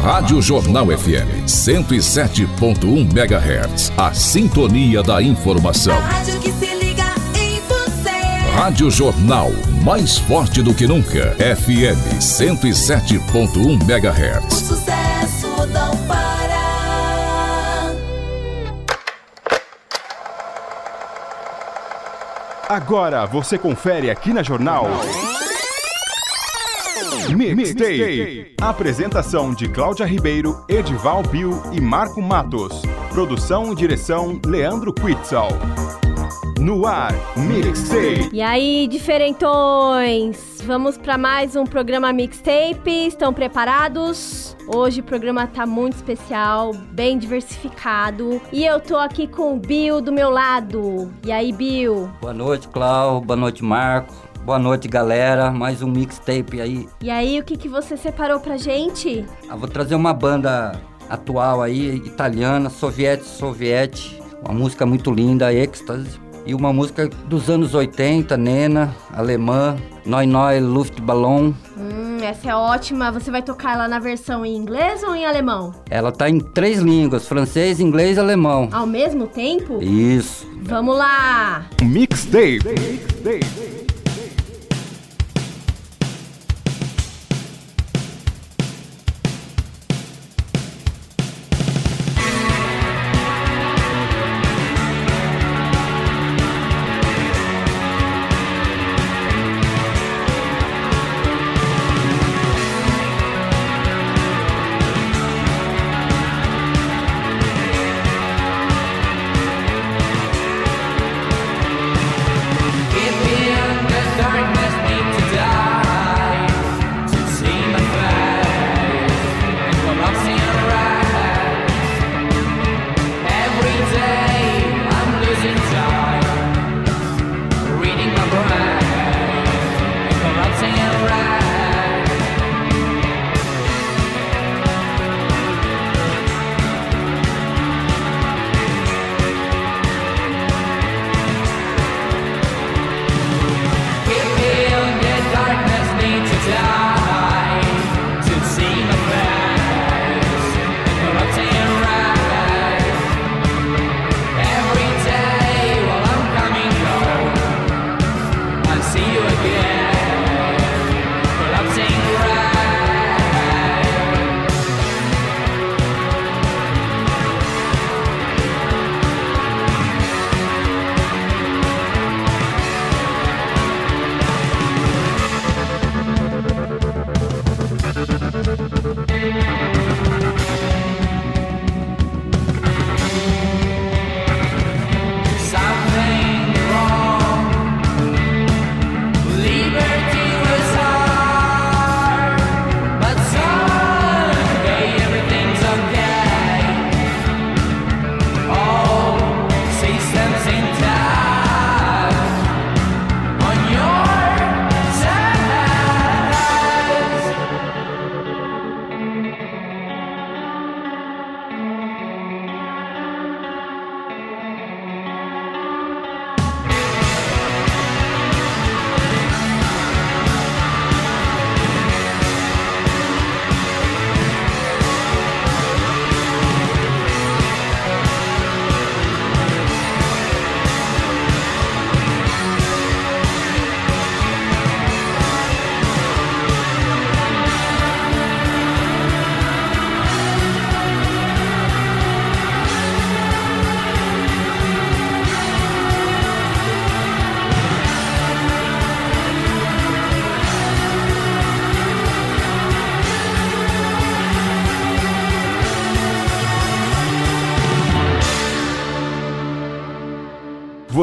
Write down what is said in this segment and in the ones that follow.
Rádio Jornal FM 107.1 MHz. A sintonia da informação. A rádio que se liga em você. Rádio Jornal, mais forte do que nunca. FM 107.1 O MHz. sucesso não para. Agora você confere aqui na Jornal. Mixtape. Apresentação de Cláudia Ribeiro, Edival Bill e Marco Matos. Produção e direção Leandro Quitzal. No ar, Mixtape. E aí, diferentões? Vamos para mais um programa Mixtape. Estão preparados? Hoje o programa tá muito especial, bem diversificado. E eu tô aqui com o Bill do meu lado. E aí, Bill? Boa noite, Clau. Boa noite, Marco. Boa noite, galera. Mais um mixtape aí. E aí, o que, que você separou pra gente? Ah, vou trazer uma banda atual aí, italiana, soviete, soviete. Uma música muito linda, Ecstasy. E uma música dos anos 80, Nena, alemã, Noi Noi Luftballon. Hum, essa é ótima. Você vai tocar ela na versão em inglês ou em alemão? Ela tá em três línguas, francês, inglês e alemão. Ao mesmo tempo? Isso. Vamos lá! Mixtape.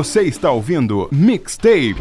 Você está ouvindo Mixtape.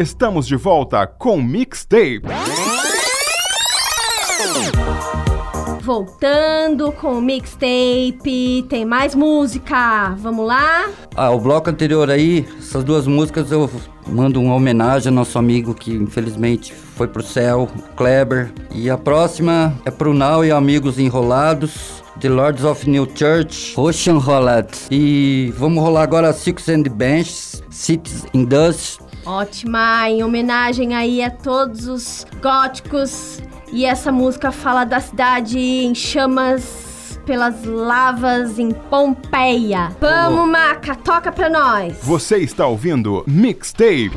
Estamos de volta com Mixtape. Voltando com o mixtape, tem mais música. Vamos lá? Ah, o bloco anterior aí, essas duas músicas eu mando uma homenagem ao nosso amigo que infelizmente foi pro céu, Kleber. E a próxima é pro Now e Amigos Enrolados. The Lords of New Church, Ocean Roulette. E vamos rolar agora Six and Benches, Cities in Dust, Ótima, em homenagem aí a todos os góticos. E essa música fala da cidade em chamas pelas lavas em Pompeia. Vamos, Maca, toca pra nós. Você está ouvindo Mixtape.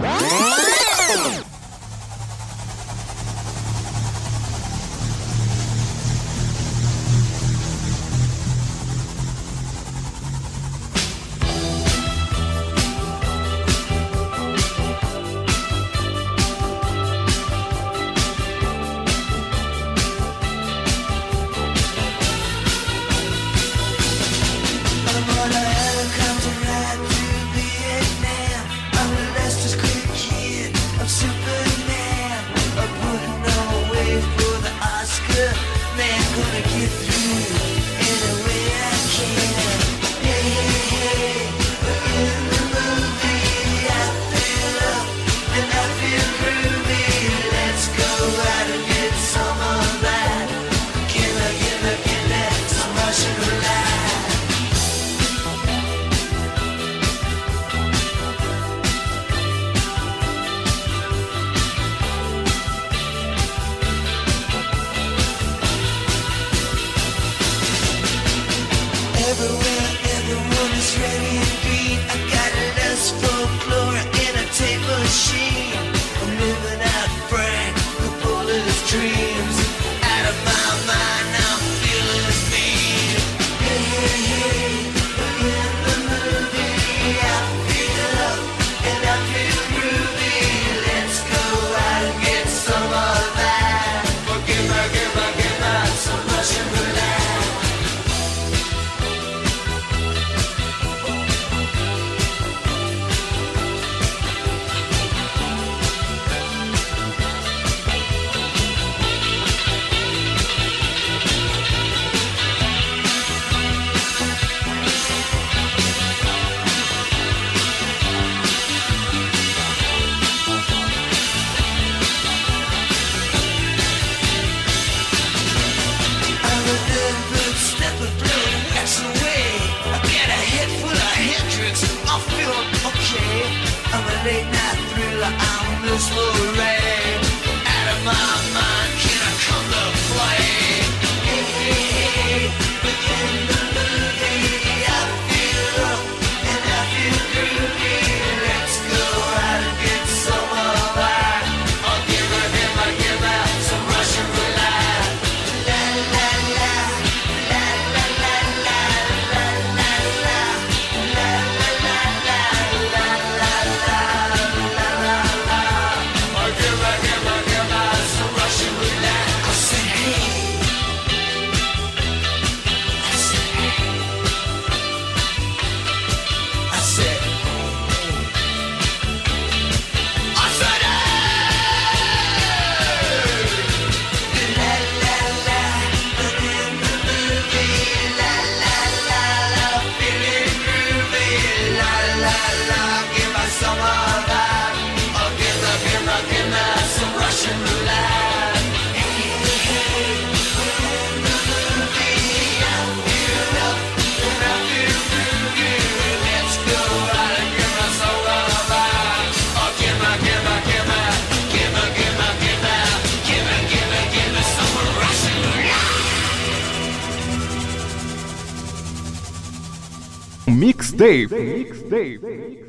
Mixtape.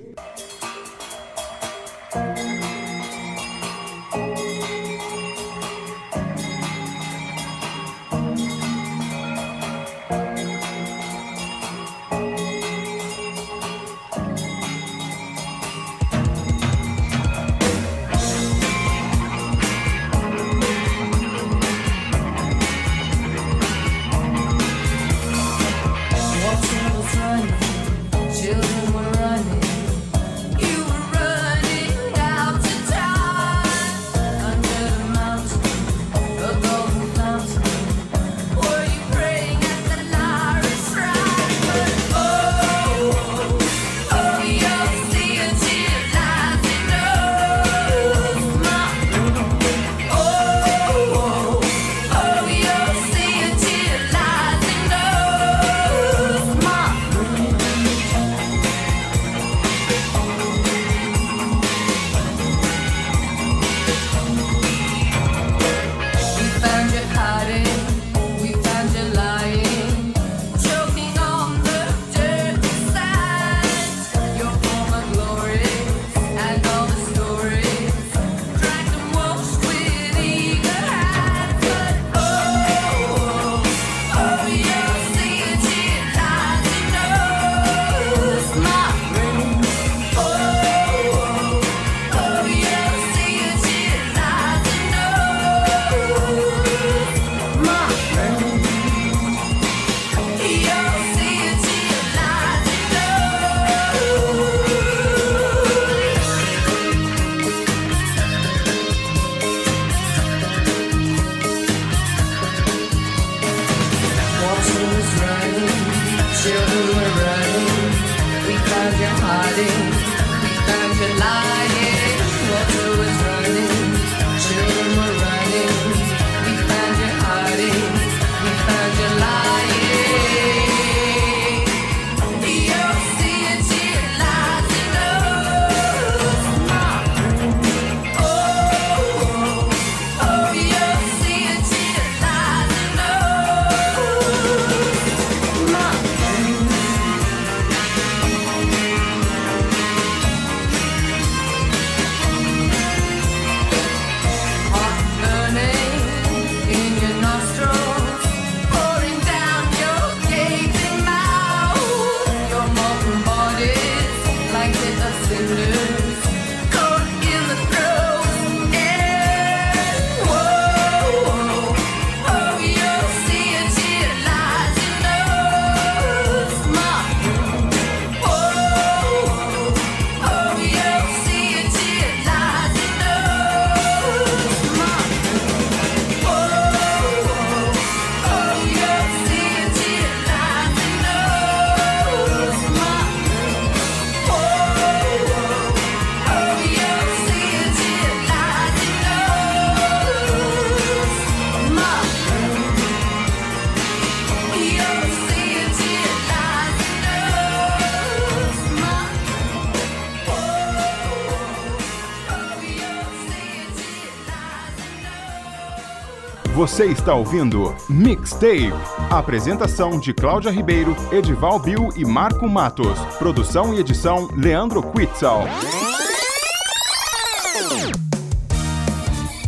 Você está ouvindo Mixtape. Apresentação de Cláudia Ribeiro, Edival Bill e Marco Matos. Produção e edição Leandro Quitzal.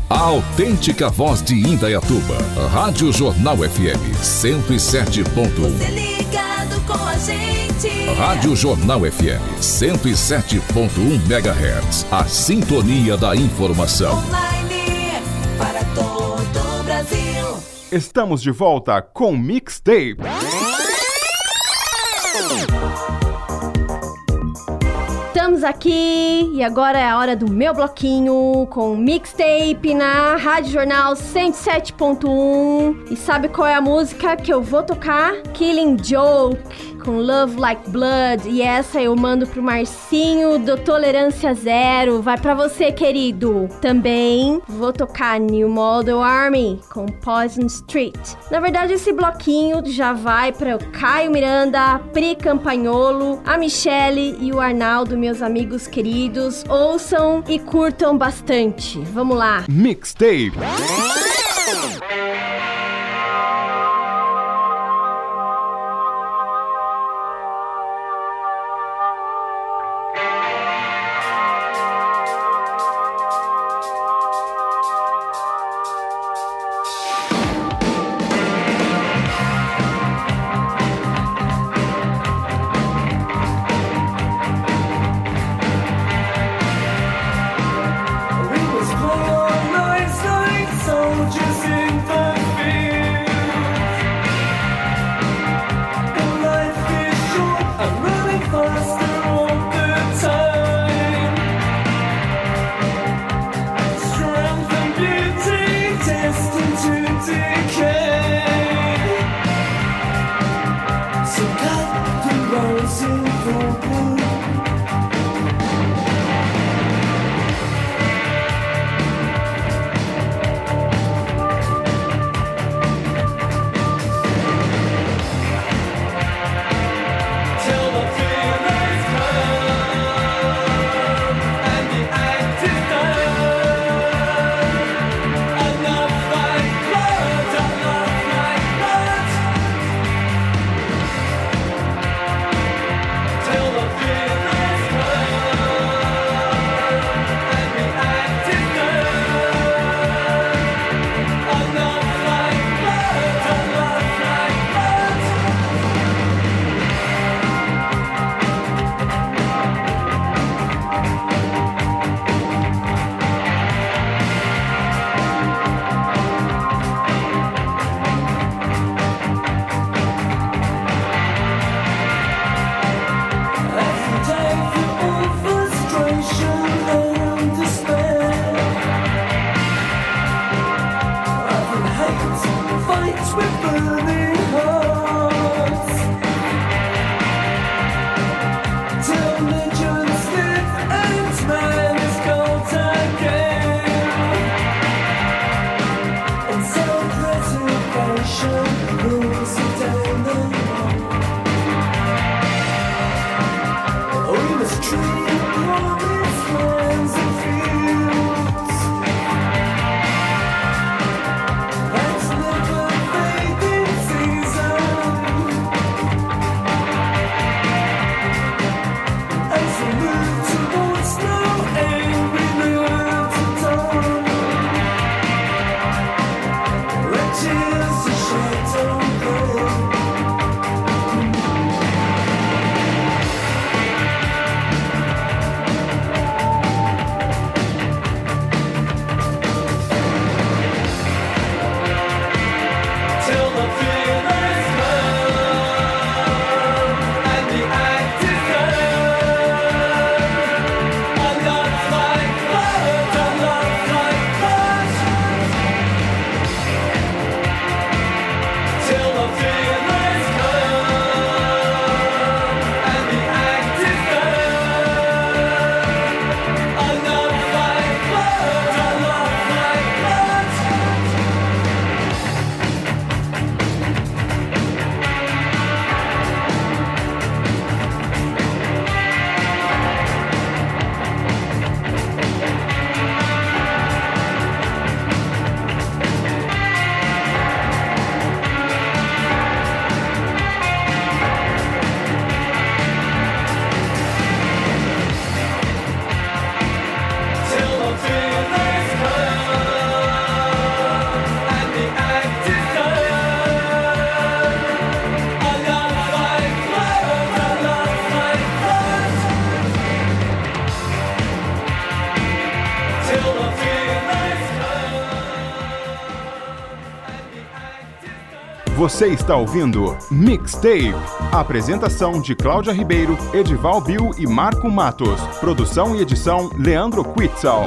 A autêntica voz de Indaiatuba. Rádio Jornal FM 107.1. Você ligado com a gente. Rádio Jornal FM 107.1 MHz. A sintonia da informação. Online Estamos de volta com Mixtape. Estamos aqui e agora é a hora do meu bloquinho com mixtape na Rádio Jornal 107.1. E sabe qual é a música que eu vou tocar? Killing Joke com Love Like Blood. E essa eu mando pro Marcinho do Tolerância Zero. Vai pra você, querido. Também vou tocar New Model Army com Poison Street. Na verdade, esse bloquinho já vai para o Caio Miranda, Pri Campagnolo, a Michele e o Arnaldo, meus amigos queridos. Ouçam e curtam bastante. Vamos lá. Mixtape. Você está ouvindo Mixtape. Apresentação de Cláudia Ribeiro, Edival Bill e Marco Matos. Produção e edição Leandro Quitzal.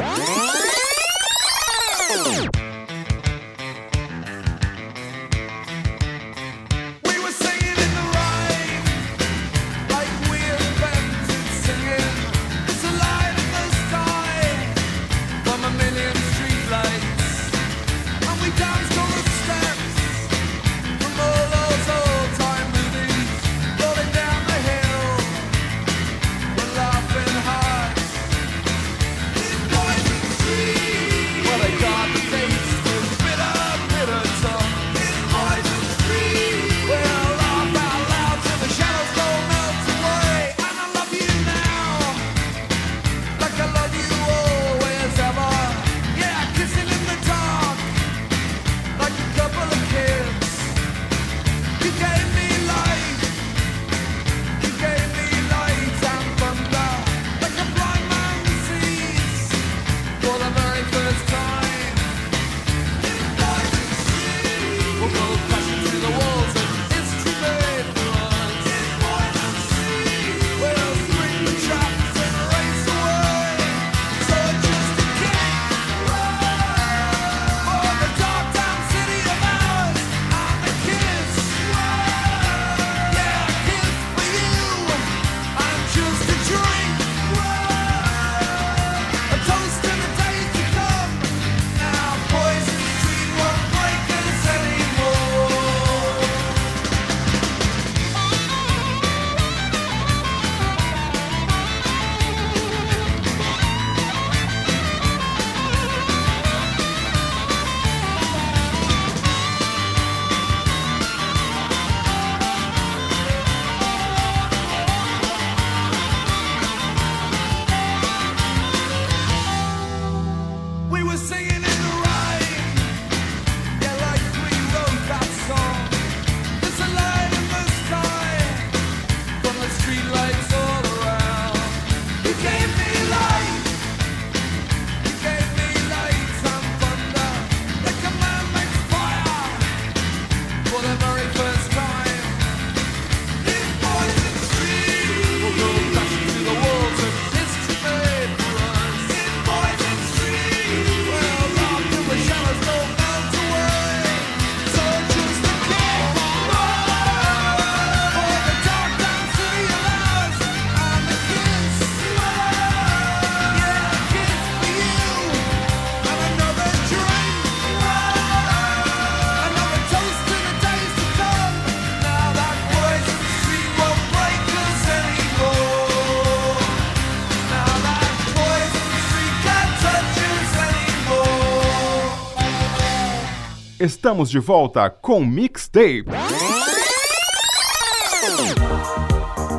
Estamos de volta com Mixtape.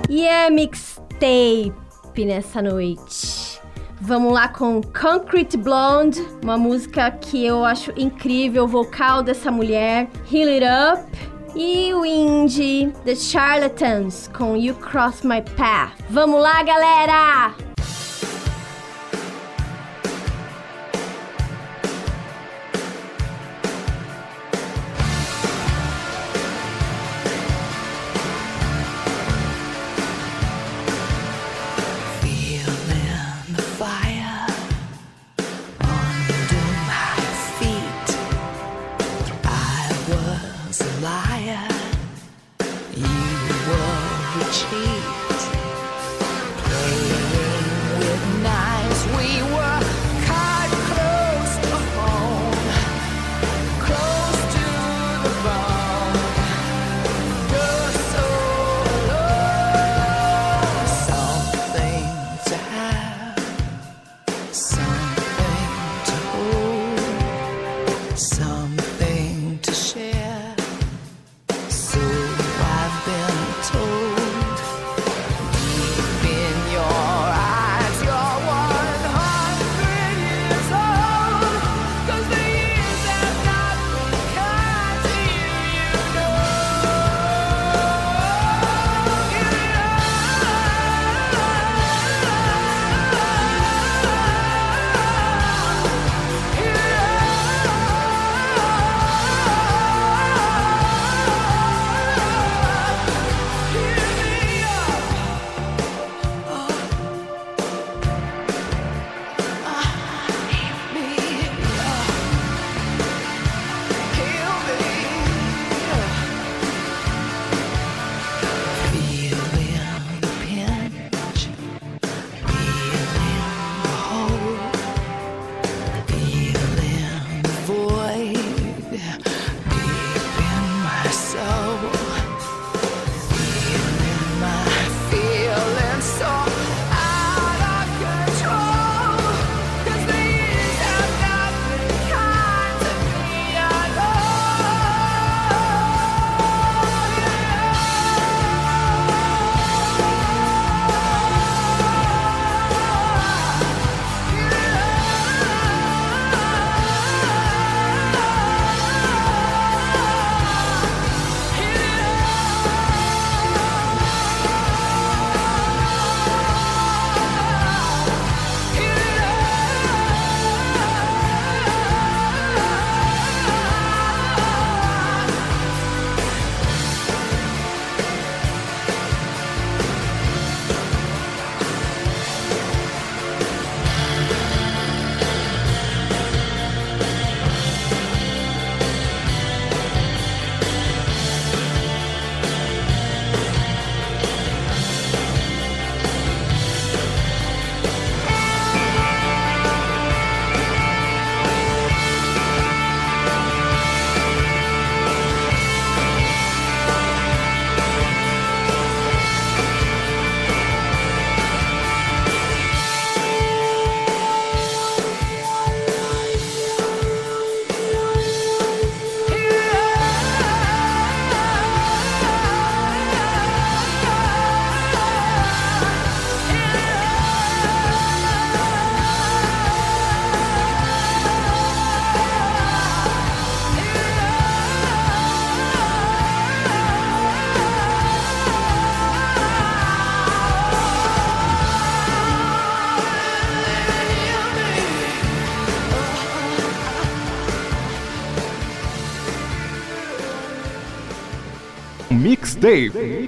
E é Mixtape nessa noite. Vamos lá com Concrete Blonde, uma música que eu acho incrível, o vocal dessa mulher, Heal It Up. E o indie The Charlatans com You Cross My Path. Vamos lá, galera! Mixtape. Mixtape.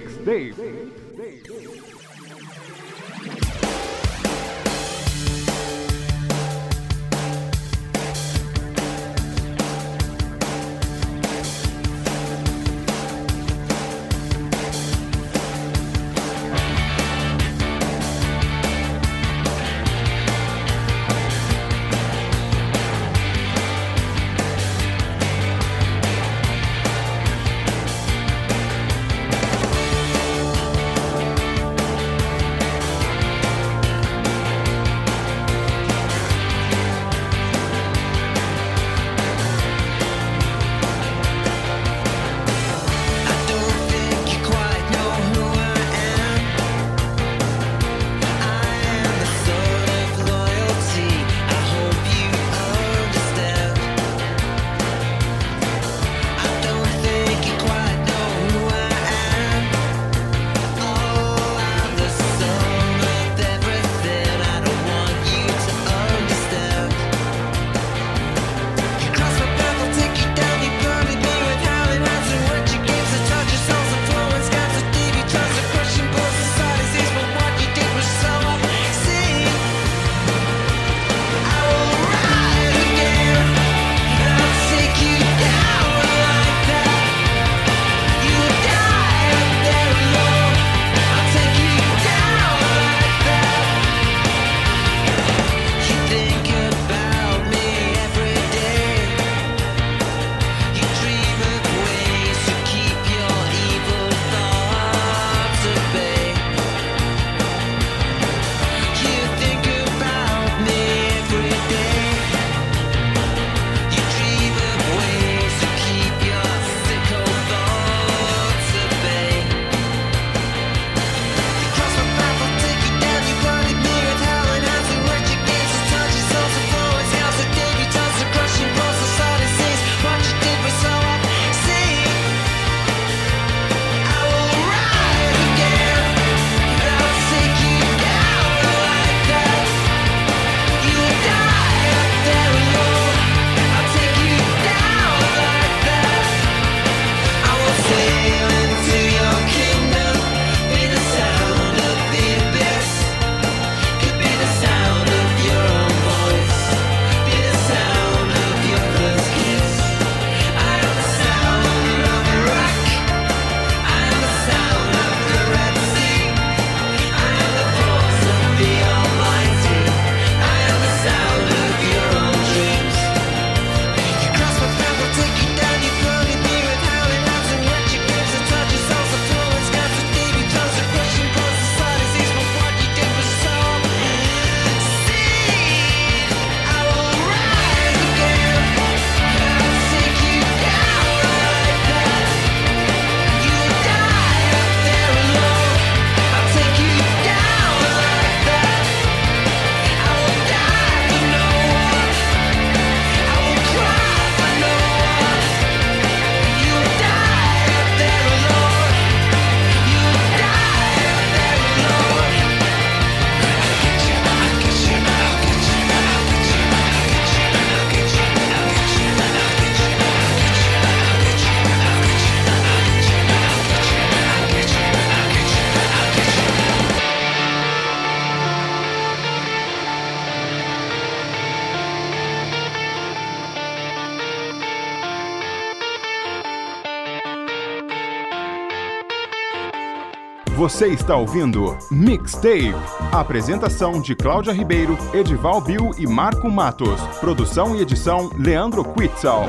Você está ouvindo Mixtape. Apresentação de Cláudia Ribeiro, Edival Bill e Marco Matos. Produção e edição Leandro Quitzal.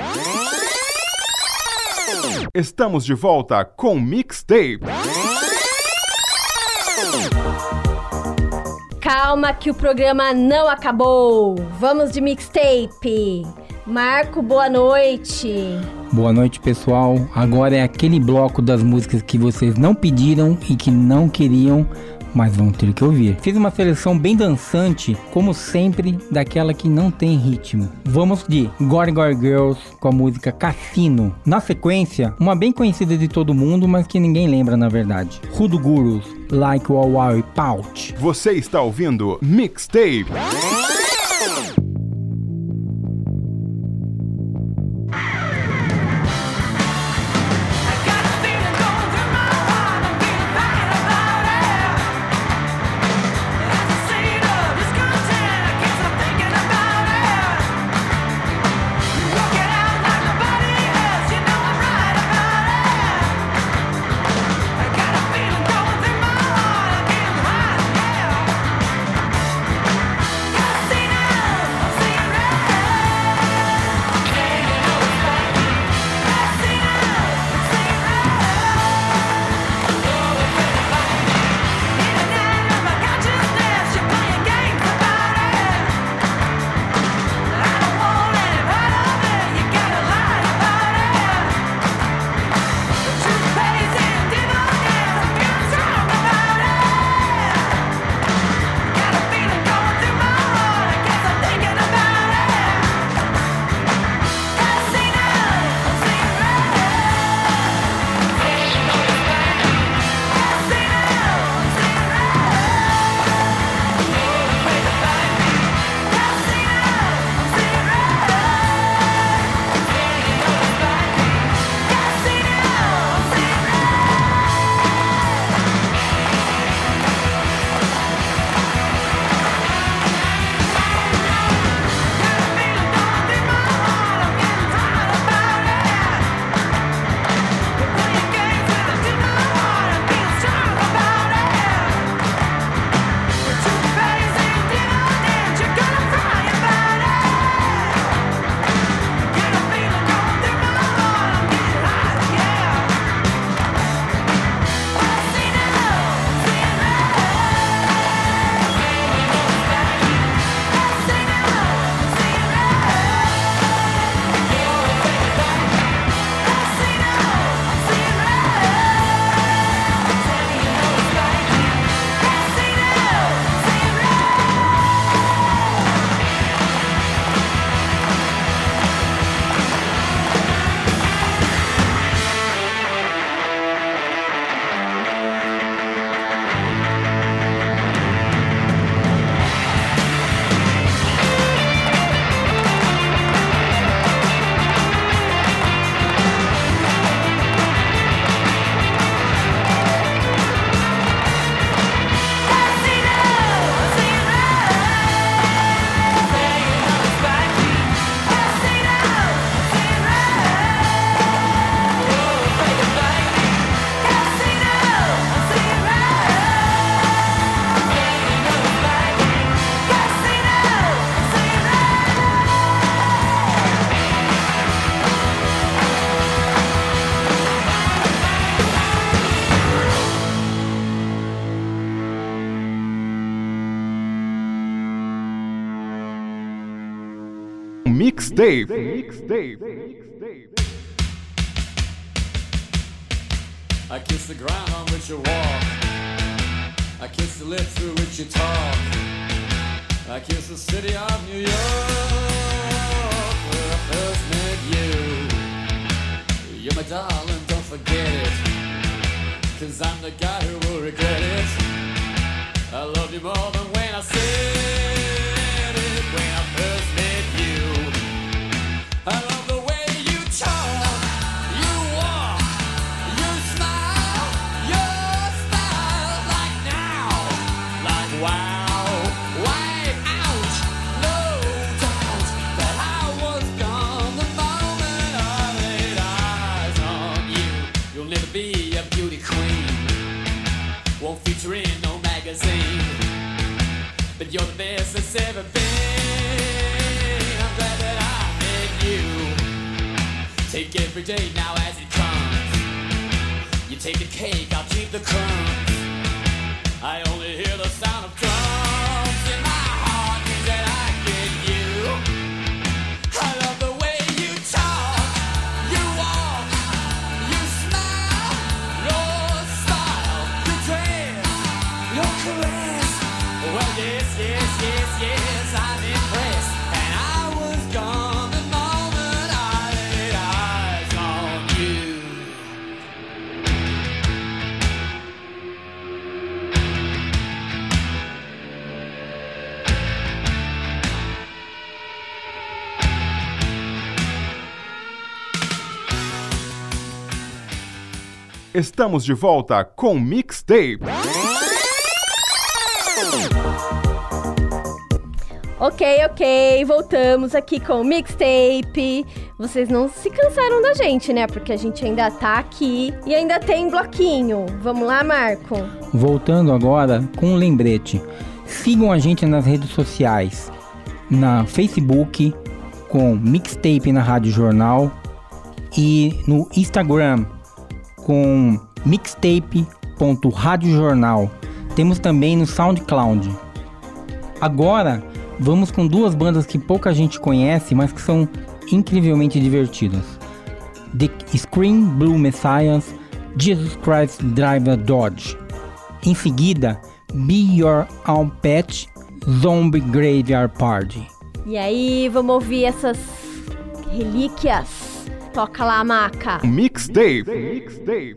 Estamos de volta com Mixtape. Calma que o programa não acabou. Vamos de mixtape. Marco, boa noite. Boa noite, pessoal. Agora é aquele bloco das músicas que vocês não pediram e que não queriam, mas vão ter que ouvir. Fiz uma seleção bem dançante, como sempre, daquela que não tem ritmo. Vamos de Gore Gore Girls com a música Cassino. Na sequência, uma bem conhecida de todo mundo, mas que ninguém lembra na verdade. Rudo Gurus, Like Wow Wow e Pouch. Você está ouvindo Mixtape. Mixtape. Mixtape. I kiss the ground on which you walk. I kiss the lips through which you talk. I kiss the city of New York where I first met you. You're my darling, don't forget it. Cause I'm the guy who will regret it. I love you more than when I said it when I first met you. Feature in no magazine, but how was gone the moment i laid eyes on you're the best that's ever been. Take every day now as it comes. You take the cake, I'll keep the crumbs. I only hear the sound of Estamos de volta com Mixtape. Ok, ok, voltamos aqui com o mixtape. Vocês não se cansaram da gente, né? Porque a gente ainda tá aqui e ainda tem bloquinho. Vamos lá, Marco? Voltando agora com um lembrete. Sigam a gente nas redes sociais. Na Facebook com Mixtape na Rádio Jornal e no Instagram com mixtape.radiojornal. Temos também no SoundCloud. Agora vamos com duas bandas que pouca gente conhece, mas que são incrivelmente divertidas. The Scream Blue Messiahs, Jesus Christ Driver Dodge. Em seguida, Be Your Own Pet, Zombie Graveyard Party. E aí, vamos ouvir essas relíquias. Toca lá, maca. Mixtape. Mixtape.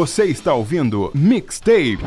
Você está ouvindo Mixtape.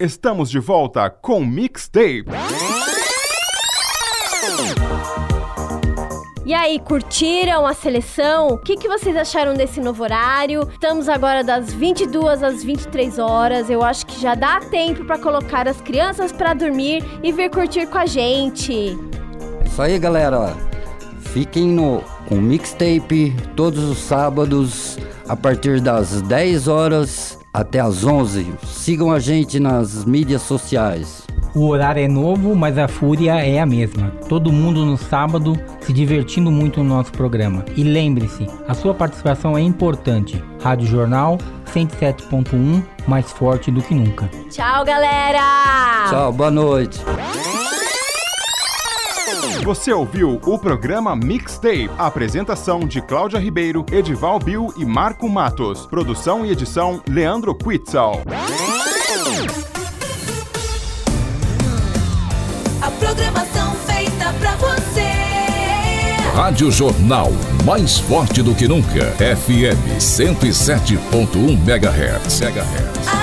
Estamos de volta com Mixtape. E aí, curtiram a seleção? O que, que vocês acharam desse novo horário? Estamos agora das 22 às 23 horas. Eu acho que já dá tempo para colocar as crianças para dormir e vir curtir com a gente. Isso aí, galera. Fiquem no com mixtape todos os sábados a partir das 10 horas até as 11. Sigam a gente nas mídias sociais. O horário é novo, mas a fúria é a mesma. Todo mundo no sábado se divertindo muito no nosso programa. E lembre-se, a sua participação é importante. Rádio Jornal 107.1, mais forte do que nunca. Tchau, galera! Tchau, boa noite. Você ouviu o programa Mixtape. Apresentação de Cláudia Ribeiro, Edival Bill e Marco Matos. Produção e edição Leandro Quitzal. A programação feita pra você. Rádio Jornal, mais forte do que nunca. FM 107.1 MHz. A